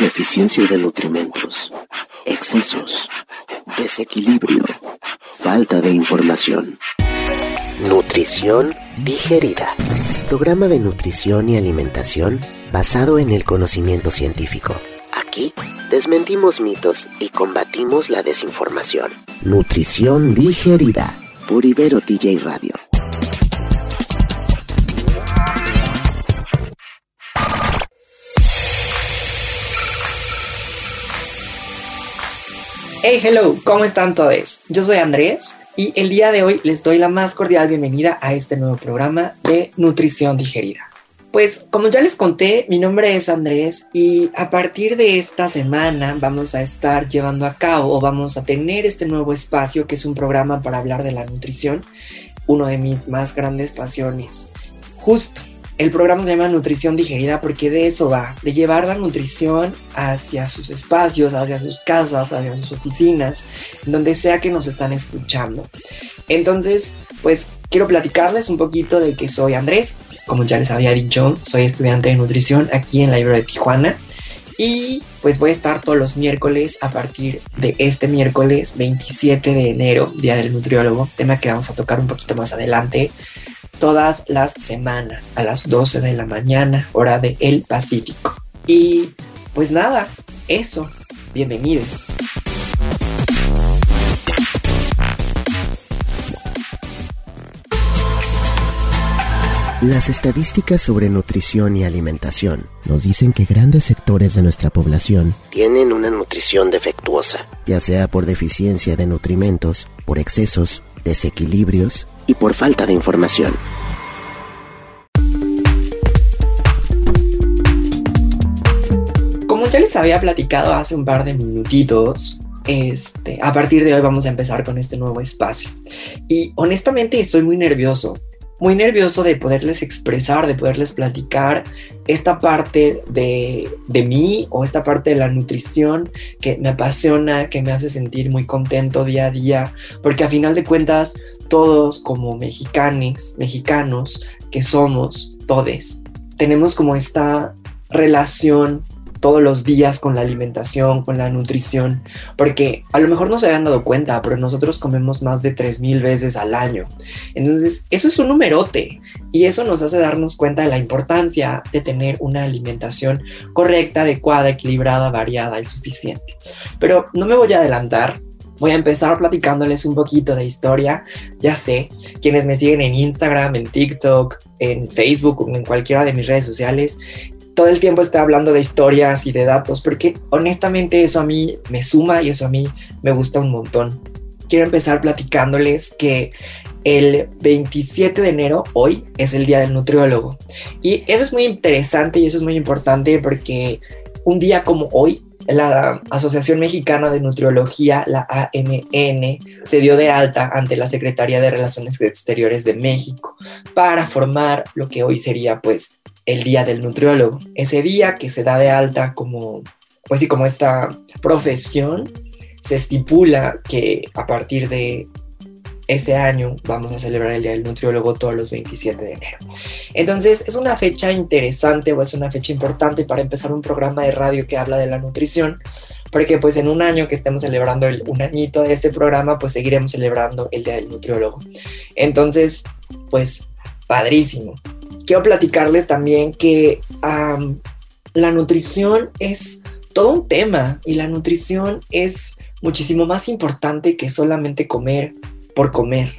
deficiencia de nutrimentos, excesos, desequilibrio, falta de información. Nutrición digerida. Programa de nutrición y alimentación basado en el conocimiento científico. Aquí desmentimos mitos y combatimos la desinformación. Nutrición digerida por Ibero TJ Radio. Hey, hello, ¿cómo están todos? Yo soy Andrés y el día de hoy les doy la más cordial bienvenida a este nuevo programa de Nutrición Digerida. Pues como ya les conté, mi nombre es Andrés y a partir de esta semana vamos a estar llevando a cabo o vamos a tener este nuevo espacio que es un programa para hablar de la nutrición, uno de mis más grandes pasiones. Justo el programa se llama Nutrición Digerida porque de eso va, de llevar la nutrición hacia sus espacios, hacia sus casas, hacia sus oficinas, donde sea que nos están escuchando. Entonces, pues quiero platicarles un poquito de que soy Andrés, como ya les había dicho, soy estudiante de nutrición aquí en la Ibero de Tijuana. Y pues voy a estar todos los miércoles a partir de este miércoles 27 de enero, Día del Nutriólogo, tema que vamos a tocar un poquito más adelante todas las semanas a las 12 de la mañana, hora de El Pacífico. Y pues nada, eso. Bienvenidos. Las estadísticas sobre nutrición y alimentación nos dicen que grandes sectores de nuestra población tienen una nutrición defectuosa, ya sea por deficiencia de nutrimentos, por excesos, desequilibrios por falta de información. Como ya les había platicado hace un par de minutitos, este, a partir de hoy vamos a empezar con este nuevo espacio. Y honestamente estoy muy nervioso, muy nervioso de poderles expresar, de poderles platicar esta parte de, de, mí o esta parte de la nutrición que me apasiona, que me hace sentir muy contento día a día, porque a final de cuentas todos como mexicanos, mexicanos que somos, todes, tenemos como esta relación todos los días con la alimentación, con la nutrición, porque a lo mejor no se habían dado cuenta, pero nosotros comemos más de 3.000 veces al año. Entonces, eso es un numerote y eso nos hace darnos cuenta de la importancia de tener una alimentación correcta, adecuada, equilibrada, variada y suficiente. Pero no me voy a adelantar, voy a empezar platicándoles un poquito de historia. Ya sé, quienes me siguen en Instagram, en TikTok, en Facebook o en cualquiera de mis redes sociales, todo el tiempo estoy hablando de historias y de datos, porque honestamente eso a mí me suma y eso a mí me gusta un montón. Quiero empezar platicándoles que el 27 de enero, hoy, es el Día del Nutriólogo. Y eso es muy interesante y eso es muy importante porque un día como hoy, la Asociación Mexicana de Nutriología, la AMN, se dio de alta ante la Secretaría de Relaciones Exteriores de México para formar lo que hoy sería pues el día del nutriólogo. Ese día que se da de alta como, pues sí, como esta profesión, se estipula que a partir de ese año vamos a celebrar el Día del Nutriólogo todos los 27 de enero. Entonces es una fecha interesante o es una fecha importante para empezar un programa de radio que habla de la nutrición, porque pues en un año que estemos celebrando el, un añito de este programa, pues seguiremos celebrando el Día del Nutriólogo. Entonces, pues padrísimo quiero platicarles también que la nutrición es todo un tema y la nutrición es muchísimo más importante que solamente comer por comer.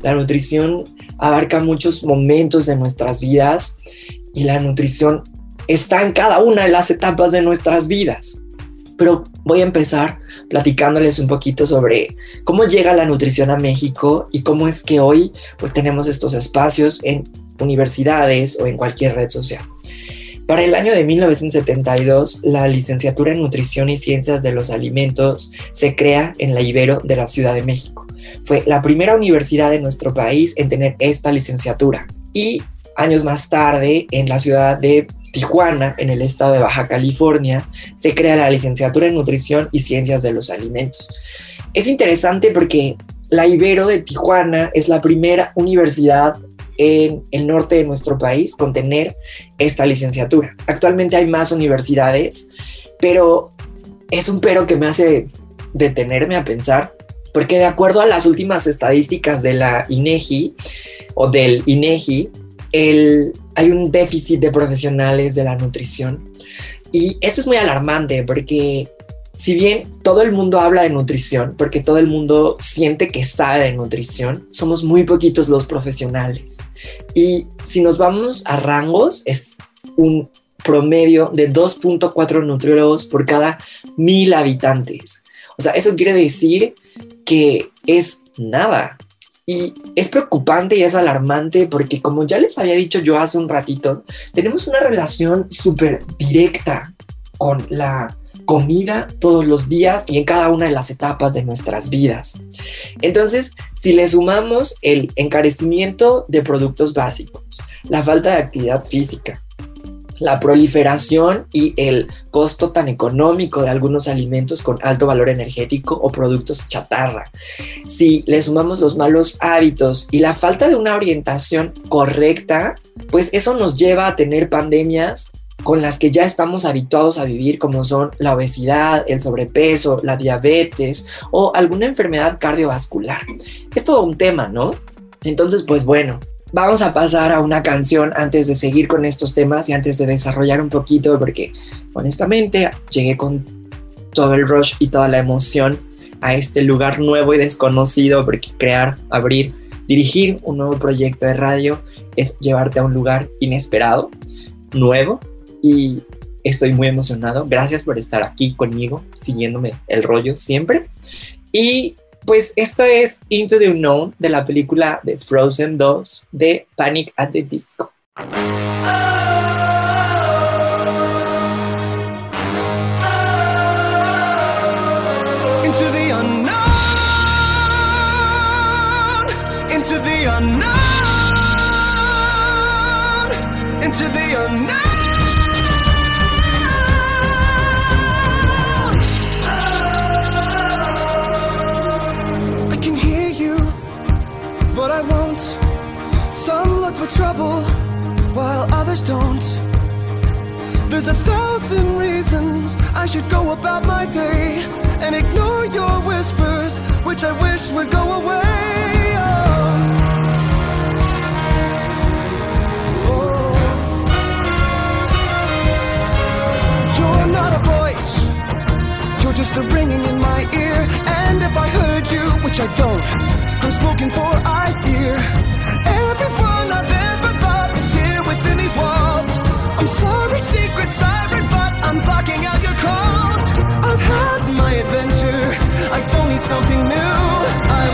La nutrición abarca muchos momentos de nuestras vidas y la nutrición está en cada una de las etapas de nuestras vidas. Pero voy a empezar platicándoles un poquito sobre cómo llega la nutrición a México y cómo es que hoy pues tenemos estos espacios en universidades o en cualquier red social. Para el año de 1972, la licenciatura en Nutrición y Ciencias de los Alimentos se crea en la Ibero de la Ciudad de México. Fue la primera universidad de nuestro país en tener esta licenciatura. Y años más tarde, en la ciudad de Tijuana, en el estado de Baja California, se crea la licenciatura en Nutrición y Ciencias de los Alimentos. Es interesante porque la Ibero de Tijuana es la primera universidad en el norte de nuestro país con tener esta licenciatura. Actualmente hay más universidades, Pero es un pero que me hace detenerme a pensar, porque de acuerdo a las últimas estadísticas de la INEGI o del INEGI, el, hay un déficit de profesionales de la nutrición. Y esto es muy alarmante porque si bien todo el mundo habla de nutrición, porque todo el mundo siente que sabe de nutrición, somos muy poquitos los profesionales. Y si nos vamos a rangos, es un promedio de 2.4 nutriólogos por cada mil habitantes. O sea, eso quiere decir que es nada. Y es preocupante y es alarmante porque como ya les había dicho yo hace un ratito, tenemos una relación súper directa con la comida todos los días y en cada una de las etapas de nuestras vidas. Entonces, si le sumamos el encarecimiento de productos básicos, la falta de actividad física, la proliferación y el costo tan económico de algunos alimentos con alto valor energético o productos chatarra. Si le sumamos los malos hábitos y la falta de una orientación correcta, pues eso nos lleva a tener pandemias con las que ya estamos habituados a vivir, como son la obesidad, el sobrepeso, la diabetes o alguna enfermedad cardiovascular. Es todo un tema, ¿no? Entonces, pues bueno, vamos a pasar a una canción antes de seguir con estos temas y antes de desarrollar un poquito, porque honestamente llegué con todo el rush y toda la emoción a este lugar nuevo y desconocido, porque crear, abrir, dirigir un nuevo proyecto de radio es llevarte a un lugar inesperado, nuevo, y estoy muy emocionado. Gracias por estar aquí conmigo, siguiéndome el rollo siempre. Y pues esto es Into the Unknown de la película de Frozen 2 de Panic at the Disco. I'm spoken for, I fear. Everyone I've ever loved is here within these walls. I'm sorry, secret siren, but I'm blocking out your calls. I've had my adventure, I don't need something new. I'm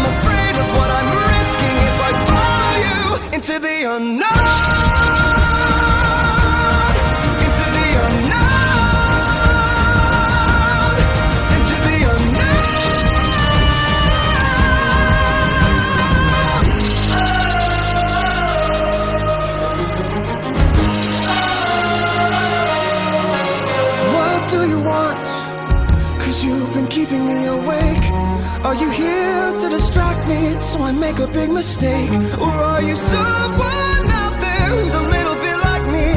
I make a big mistake? Or are you someone out there who's a little bit like me?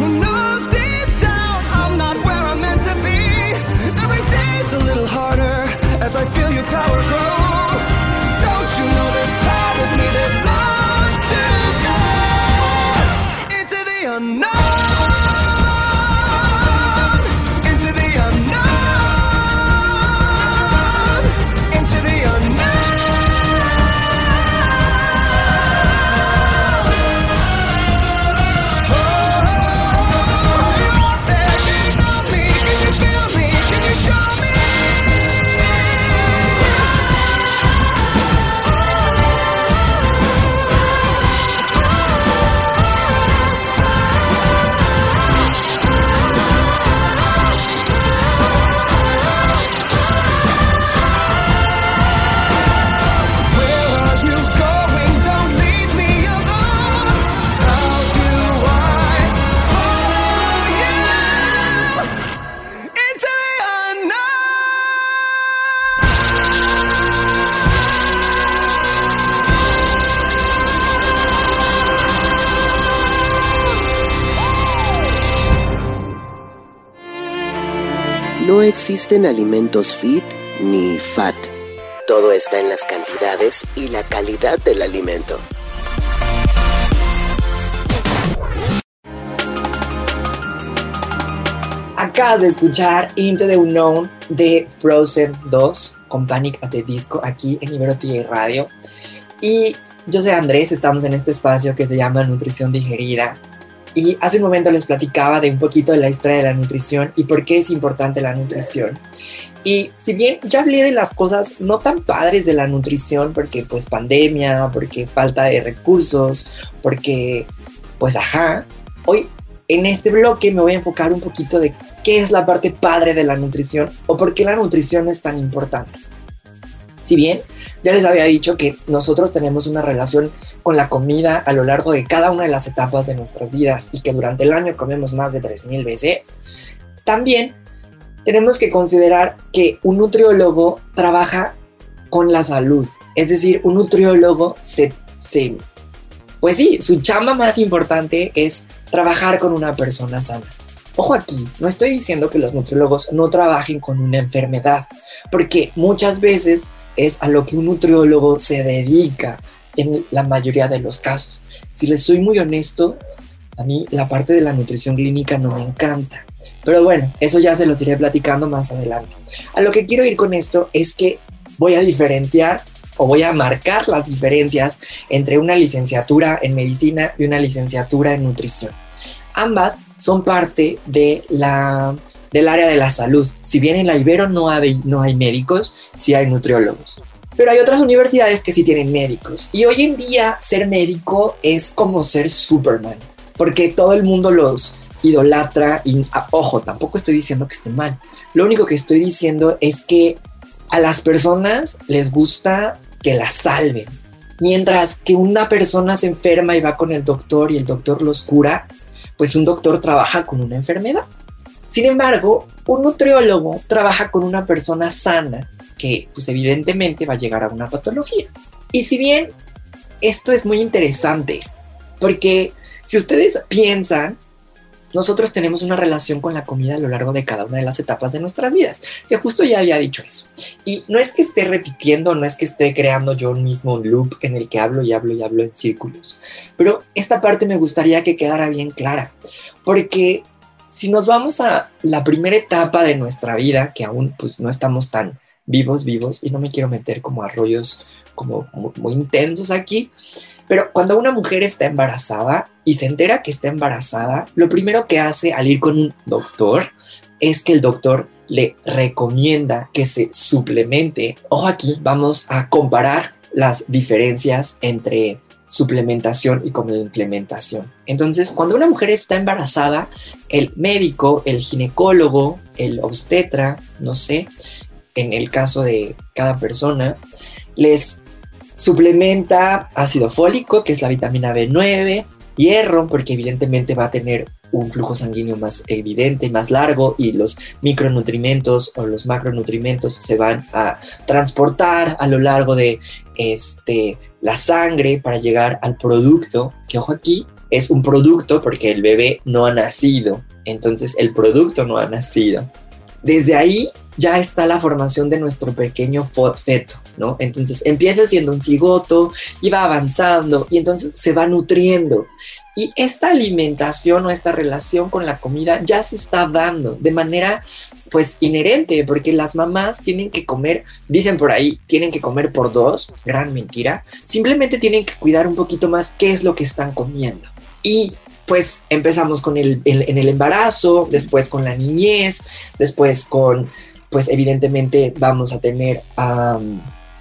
Who knows deep down I'm not where I'm meant to be? Every day's a little harder as I feel your power existen alimentos fit ni fat. Todo está en las cantidades y la calidad del alimento. Acabas de escuchar Into the Unknown de Frozen 2 con Panic at the Disco aquí en Ibero TV Radio. Y yo soy Andrés, estamos en este espacio que se llama Nutrición Digerida. Y hace un momento les platicaba de un poquito de la historia de la nutrición y por qué es importante la nutrición. Y si bien ya hablé de las cosas no tan padres de la nutrición, porque pues pandemia, porque falta de recursos, porque pues ajá, hoy en este bloque me voy a enfocar un poquito de qué es la parte padre de la nutrición o por qué la nutrición es tan importante. Si bien ya les había dicho que nosotros tenemos una relación con la comida a lo largo de cada una de las etapas de nuestras vidas y que durante el año comemos más de 3.000 veces, también tenemos que considerar que un nutriólogo trabaja con la salud. Es decir, un nutriólogo se, se pues sí, su chamba más importante es trabajar con una persona sana. Ojo aquí, no estoy diciendo que los nutriólogos no trabajen con una enfermedad, porque muchas veces es a lo que un nutriólogo se dedica en la mayoría de los casos. Si les soy muy honesto, a mí la parte de la nutrición clínica no me encanta. Pero bueno, eso ya se los iré platicando más adelante. A lo que quiero ir con esto es que voy a diferenciar o voy a marcar las diferencias entre una licenciatura en medicina y una licenciatura en nutrición. Ambas son parte de la, del área de la salud. Si bien en la Ibero no hay, no hay médicos, sí hay nutriólogos. Pero hay otras universidades que sí tienen médicos. Y hoy en día ser médico es como ser Superman, porque todo el mundo los idolatra y, ah, ojo, tampoco estoy diciendo que esté mal. Lo único que estoy diciendo es que a las personas les gusta que la salven. Mientras que una persona se enferma y va con el doctor y el doctor los cura, pues un doctor trabaja con una enfermedad. Sin embargo, un nutriólogo trabaja con una persona sana que pues evidentemente va a llegar a una patología. Y si bien esto es muy interesante, porque si ustedes piensan, nosotros tenemos una relación con la comida a lo largo de cada una de las etapas de nuestras vidas, que justo ya había dicho eso. Y no es que esté repitiendo, no es que esté creando yo un mismo loop en el que hablo y hablo y hablo en círculos, pero esta parte me gustaría que quedara bien clara, porque si nos vamos a la primera etapa de nuestra vida, que aún pues no estamos tan vivos, vivos, y no me quiero meter como a rollos como muy, muy intensos aquí, pero cuando una mujer está embarazada y se entera que está embarazada, lo primero que hace al ir con un doctor es que el doctor le recomienda que se suplemente. Ojo aquí, vamos a comparar las diferencias entre suplementación y complementación. Entonces, cuando una mujer está embarazada, el médico, el ginecólogo, el obstetra, no sé, en el caso de cada persona, les Suplementa ácido fólico, que es la vitamina B9, hierro, porque evidentemente va a tener un flujo sanguíneo más evidente, más largo, y los micronutrimentos o los macronutrimentos se van a transportar a lo largo de este, la sangre para llegar al producto, que ojo aquí, es un producto porque el bebé no ha nacido, entonces el producto no ha nacido. Desde ahí ya está la formación de nuestro pequeño feto, ¿no? Entonces empieza siendo un cigoto y va avanzando y entonces se va nutriendo. Y esta alimentación o esta relación con la comida ya se está dando de manera pues inherente, porque las mamás tienen que comer, dicen por ahí, tienen que comer por dos, gran mentira, simplemente tienen que cuidar un poquito más qué es lo que están comiendo. Y pues empezamos con el, en el embarazo, después con la niñez, después con pues evidentemente vamos a tener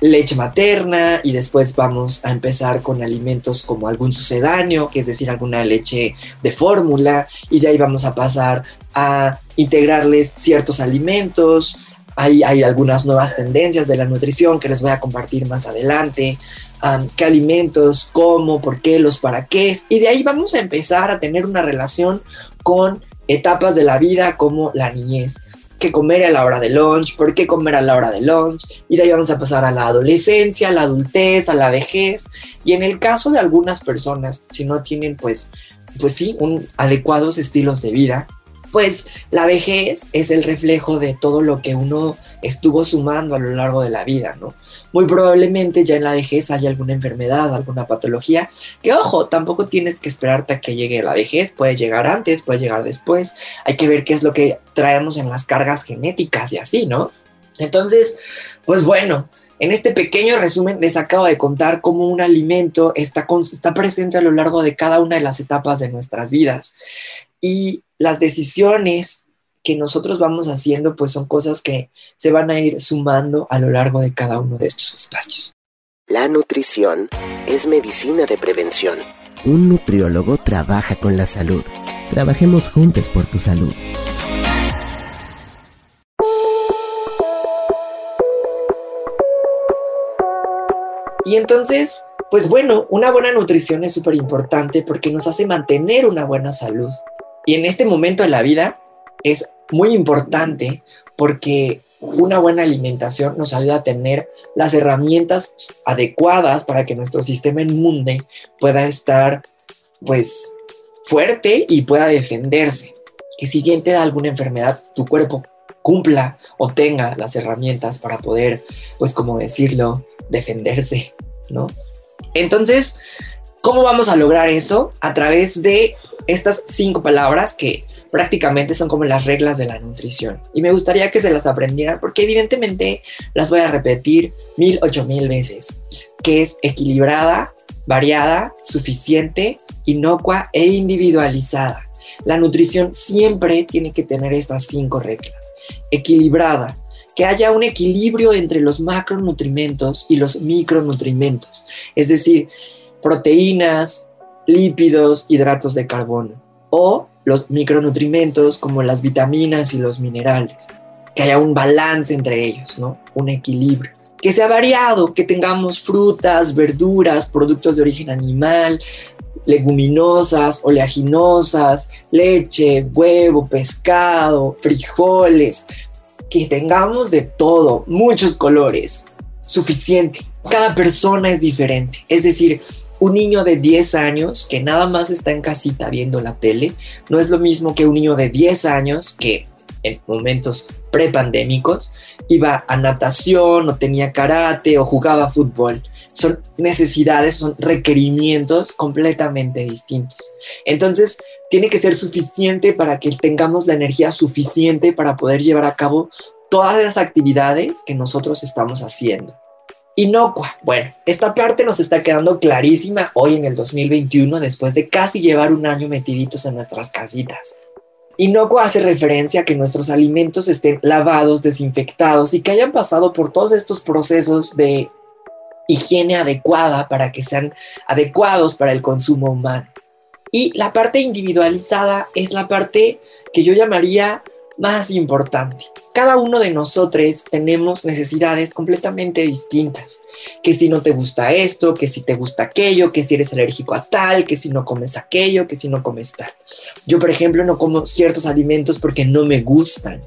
leche materna y después vamos a empezar con alimentos como algún sucedáneo, que es decir, alguna leche de fórmula, y de ahí vamos a pasar a integrarles ciertos alimentos. Hay, hay algunas nuevas tendencias de la nutrición que les voy a compartir más adelante. qué alimentos, cómo, por qué, los para qué. Y de ahí vamos a empezar a tener una relación con etapas de la vida como la niñez comer a la hora de lunch, por qué comer a la hora de lunch, y de ahí vamos a pasar a la adolescencia, a la adultez, a la vejez, y en el caso de algunas personas, si no tienen pues, pues sí, un adecuados estilos de vida, pues la vejez es el reflejo de todo lo que uno estuvo sumando a lo largo de la vida, ¿no? Muy probablemente ya en la vejez haya alguna enfermedad, alguna patología, que ojo, tampoco tienes que esperarte a que llegue la vejez, puede llegar antes, puede llegar después, hay que ver qué es lo que traemos en las cargas genéticas y así, ¿no? Entonces, pues bueno, en este pequeño resumen les acabo de contar cómo un alimento está, está presente a lo largo de cada una de las etapas de nuestras vidas. Y las decisiones que nosotros vamos haciendo, pues son cosas que se van a ir sumando a lo largo de cada uno de estos espacios. La nutrición es medicina de prevención. Un nutriólogo trabaja con la salud. Trabajemos juntos por tu salud. Y entonces, pues bueno, una buena nutrición es súper importante porque nos hace mantener una buena salud. Y en este momento de la vida es muy importante porque una buena alimentación nos ayuda a tener las herramientas adecuadas para que nuestro sistema inmune pueda estar pues fuerte y pueda defenderse. Que si bien te da alguna enfermedad, tu cuerpo cumpla o tenga las herramientas para poder, pues como decirlo, defenderse, ¿no? Entonces, ¿cómo vamos a lograr eso? A través de estas cinco palabras que prácticamente son como las reglas de la nutrición. Y me gustaría que se las aprendieran porque evidentemente las voy a repetir mil, ocho mil veces, que es equilibrada, variada, suficiente, inocua e individualizada. La nutrición siempre tiene que tener estas cinco reglas. Equilibrada, que haya un equilibrio entre los macronutrimentos y los micronutrimentos, es decir, proteínas, lípidos, hidratos de carbono o los micronutrimentos como las vitaminas y los minerales, que haya un balance entre ellos, ¿no? Un equilibrio. Que sea variado, que tengamos frutas, verduras, productos de origen animal, leguminosas, oleaginosas, leche, huevo, pescado, frijoles, que tengamos de todo, muchos colores, suficiente. Cada persona es diferente, es decir, un niño de 10 años que nada más está en casita viendo la tele no es lo mismo que un niño de 10 años que en momentos prepandémicos iba a natación o tenía karate o jugaba fútbol. Son necesidades, son requerimientos completamente distintos. Entonces, tiene que ser suficiente para que tengamos la energía suficiente para poder llevar a cabo todas las actividades que nosotros estamos haciendo. Inocua. Bueno, esta parte nos está quedando clarísima hoy en el 2021 después de casi llevar un año metiditos en nuestras casitas. Inocua hace referencia a que nuestros alimentos estén lavados, desinfectados y que hayan pasado por todos estos procesos de higiene adecuada para que sean adecuados para el consumo humano. Y la parte individualizada es la parte que yo llamaría más importante. Cada uno de nosotros tenemos necesidades completamente distintas. Que si no te gusta esto, que si te gusta aquello, que si eres alérgico a tal, que si no comes aquello, que si no comes tal. Yo, por ejemplo, no como ciertos alimentos porque no me gustan.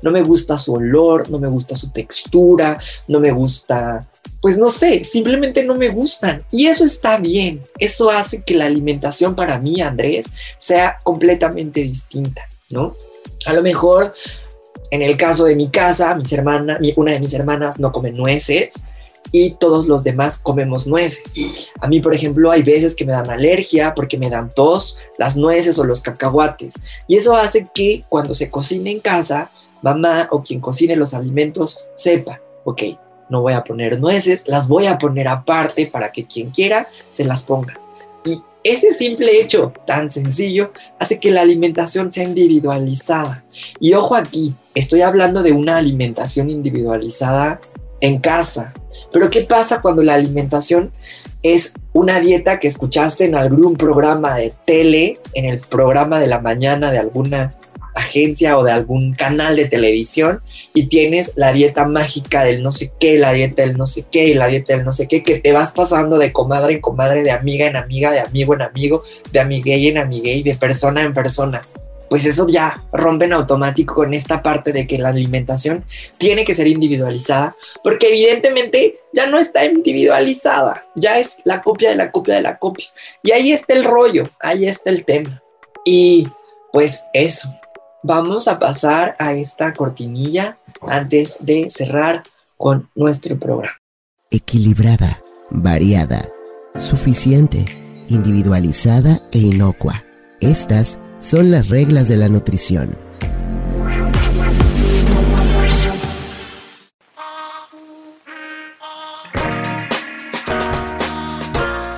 No me gusta su olor, no me gusta su textura, no me gusta, pues no sé, simplemente no me gustan. Y eso está bien. Eso hace que la alimentación para mí, Andrés, sea completamente distinta, ¿no? A lo mejor, en el caso de mi casa, mis hermanas, una de mis hermanas no come nueces y todos los demás comemos nueces. A mí, por ejemplo, hay veces que me dan alergia porque me dan tos, las nueces o los cacahuates. Y eso hace que cuando se cocine en casa, mamá o quien cocine los alimentos sepa, ok, no voy a poner nueces, las voy a poner aparte para que quien quiera se las pongas. Y ese simple hecho tan sencillo hace que la alimentación sea individualizada. Y ojo aquí, estoy hablando de una alimentación individualizada en casa. Pero ¿qué pasa cuando la alimentación es una dieta que escuchaste en algún programa de tele, en el programa de la mañana de alguna agencia o de algún canal de televisión y tienes la dieta mágica del no sé qué, la dieta del no sé qué la dieta del no sé qué, que te vas pasando de comadre en comadre, de amiga en amiga, de amigo en amigo, de amiguey en amiguey, de persona en persona. Pues eso ya rompe en automático con esta parte de que la alimentación tiene que ser individualizada, porque evidentemente ya no está individualizada, ya es la copia de la copia de la copia. Y ahí está el rollo, ahí está el tema. Y pues eso, vamos a pasar a esta cortinilla antes de cerrar con nuestro programa. Equilibrada, variada, suficiente, individualizada e inocua. Estas son las reglas de la nutrición.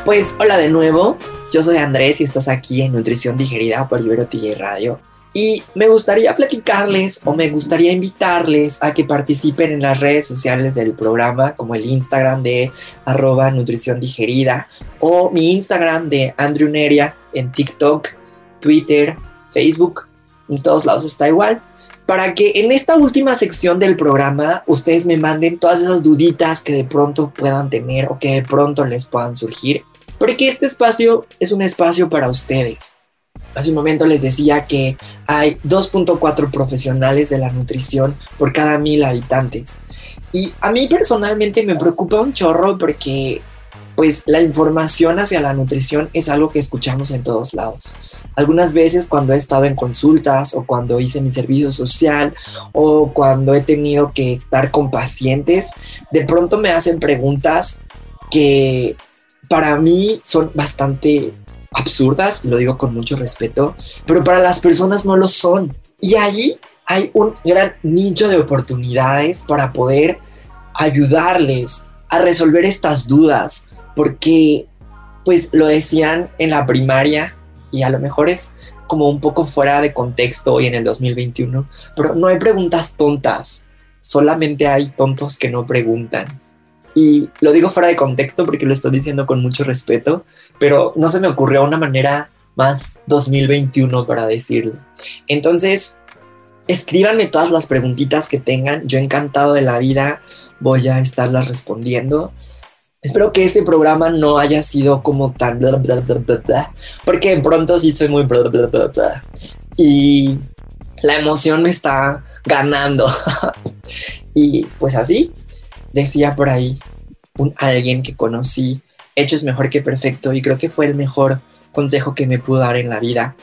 Pues hola de nuevo, yo soy Andrés y estás aquí en Nutrición Digerida por Ibero TJ Radio. Y me gustaría platicarles o me gustaría invitarles a que participen en las redes sociales del programa, como el Instagram de arroba nutrición digerida o mi Instagram de Andrew Neria en TikTok, Twitter, Facebook, en todos lados está igual. Para que en esta última sección del programa ustedes me manden todas esas duditas que de pronto puedan tener o que de pronto les puedan surgir. Porque este espacio es un espacio para ustedes Hace un momento les decía que hay 2.4 profesionales de la nutrición por cada mil habitantes. Y a mí personalmente me preocupa un chorro porque pues la información hacia la nutrición es algo que escuchamos en todos lados. Algunas veces cuando he estado en consultas o cuando hice mi servicio social o cuando he tenido que estar con pacientes, de pronto me hacen preguntas que para mí son bastante absurdas, lo digo con mucho respeto, pero para las personas no lo son. Y allí hay un gran nicho de oportunidades para poder ayudarles a resolver estas dudas, porque pues lo decían en la primaria y a lo mejor es como un poco fuera de contexto hoy en el 2021, pero no hay preguntas tontas, solamente hay tontos que no preguntan. Y lo digo fuera de contexto porque lo estoy diciendo con mucho respeto, pero no se me ocurrió una manera más 2021 para decirlo. Entonces, escríbanme todas las preguntitas que tengan. Yo encantado de la vida voy a estarlas respondiendo. Espero que este programa no haya sido como tan bla bla bla bla bla, porque de pronto sí soy muy bla bla bla bla. Y la emoción me está ganando. y pues así, decía por ahí un alguien que conocí, hecho es mejor que perfecto y creo que fue el mejor consejo que me pudo dar en la vida.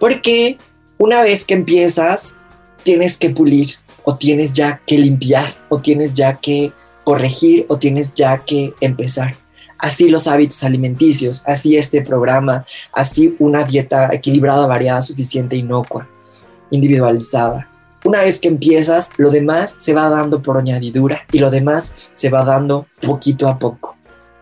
Porque una vez que empiezas, tienes que pulir o tienes ya que limpiar o tienes ya que corregir o tienes ya que empezar. Así los hábitos alimenticios, así este programa, así una dieta equilibrada, variada, suficiente, inocua, individualizada. Una vez que empiezas, lo demás se va dando por añadidura y lo demás se va dando poquito a poco.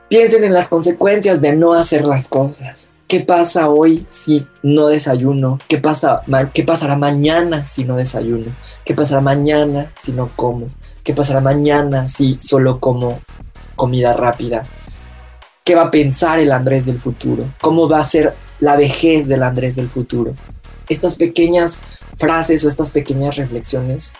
Piensen en las consecuencias de no hacer las cosas. ¿Qué pasa hoy si no desayuno? ¿Qué, pasa, ¿Qué pasará mañana si no desayuno? ¿Qué pasará mañana si no como? ¿Qué pasará mañana si solo como comida rápida? ¿Qué va a pensar el Andrés del futuro? ¿Cómo va a ser la vejez del Andrés del futuro? Estas pequeñas frases o estas pequeñas reflexiones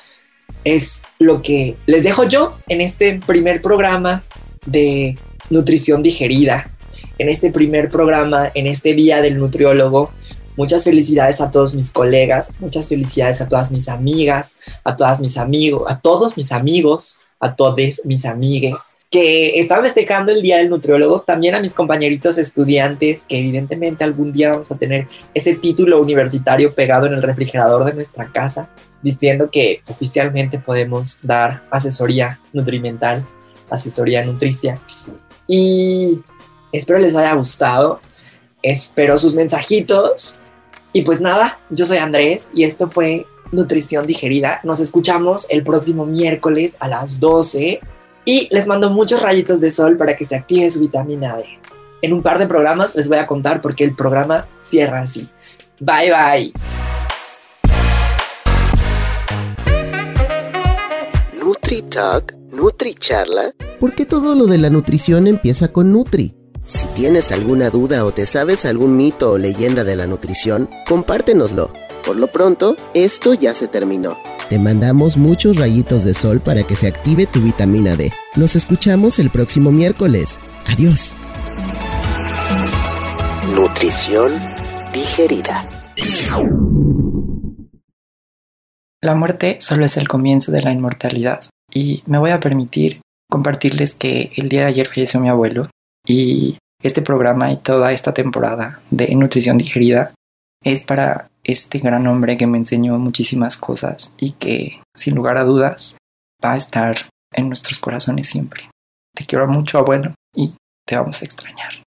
es lo que les dejo yo en este primer programa de nutrición digerida, en este primer programa, en este día del nutriólogo. Muchas felicidades a todos mis colegas, muchas felicidades a todas mis amigas, a todas mis amigos, a todos mis amigos, a todos mis amigues que están festejando el Día del Nutriólogo, también a mis compañeritos estudiantes, que evidentemente algún día vamos a tener ese título universitario pegado en el refrigerador de nuestra casa, diciendo que oficialmente podemos dar asesoría nutrimental, asesoría nutricia. Y espero les haya gustado, espero sus mensajitos. Y pues nada, yo soy Andrés y esto fue Nutrición Digerida. Nos escuchamos el próximo miércoles a las 12 y les mando muchos rayitos de sol para que se active su vitamina D. En un par de programas les voy a contar por qué el programa cierra así. Bye bye. Nutri Talk, Nutri Charla, porque todo lo de la nutrición empieza con Nutri. Si tienes alguna duda o te sabes algún mito o leyenda de la nutrición, compártenoslo. Por lo pronto, esto ya se terminó. Te mandamos muchos rayitos de sol para que se active tu vitamina D. Nos escuchamos el próximo miércoles. Adiós. Nutrición digerida. La muerte solo es el comienzo de la inmortalidad y me voy a permitir compartirles que el día de ayer falleció mi abuelo y este programa y toda esta temporada de nutrición digerida es para este gran hombre que me enseñó muchísimas cosas y que, sin lugar a dudas, va a estar en nuestros corazones siempre. Te quiero mucho, abuelo, y te vamos a extrañar.